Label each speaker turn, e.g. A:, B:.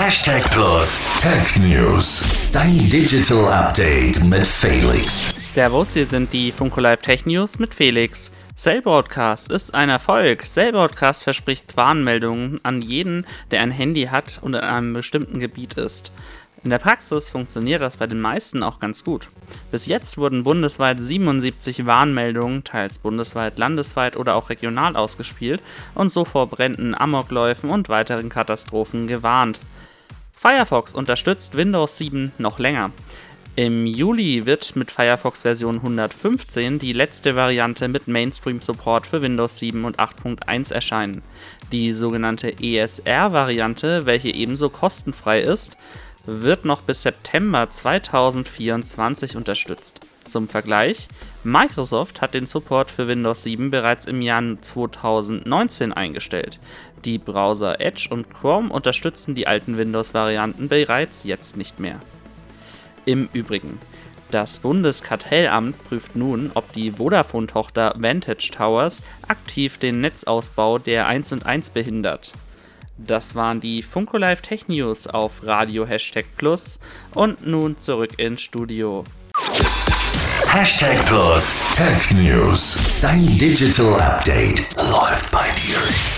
A: Hashtag Plus Tech News. Dein Digital Update mit Felix.
B: Servus, hier sind die Funko Live Tech News mit Felix. Cell Broadcast ist ein Erfolg. Cell Broadcast verspricht Warnmeldungen an jeden, der ein Handy hat und in einem bestimmten Gebiet ist. In der Praxis funktioniert das bei den meisten auch ganz gut. Bis jetzt wurden bundesweit 77 Warnmeldungen, teils bundesweit, landesweit oder auch regional ausgespielt und so vor Bränden, Amokläufen und weiteren Katastrophen gewarnt. Firefox unterstützt Windows 7 noch länger. Im Juli wird mit Firefox Version 115 die letzte Variante mit Mainstream-Support für Windows 7 und 8.1 erscheinen. Die sogenannte ESR-Variante, welche ebenso kostenfrei ist, wird noch bis September 2024 unterstützt. Zum Vergleich, Microsoft hat den Support für Windows 7 bereits im Jahr 2019 eingestellt. Die Browser Edge und Chrome unterstützen die alten Windows-Varianten bereits jetzt nicht mehr. Im Übrigen, das Bundeskartellamt prüft nun, ob die Vodafone-Tochter Vantage Towers aktiv den Netzausbau der 1 und 1 behindert. Das waren die Funko Live Tech News auf Radio Hashtag Plus und nun zurück ins Studio.
A: Hashtag Plus Tech News. Dein Digital Update läuft bei dir.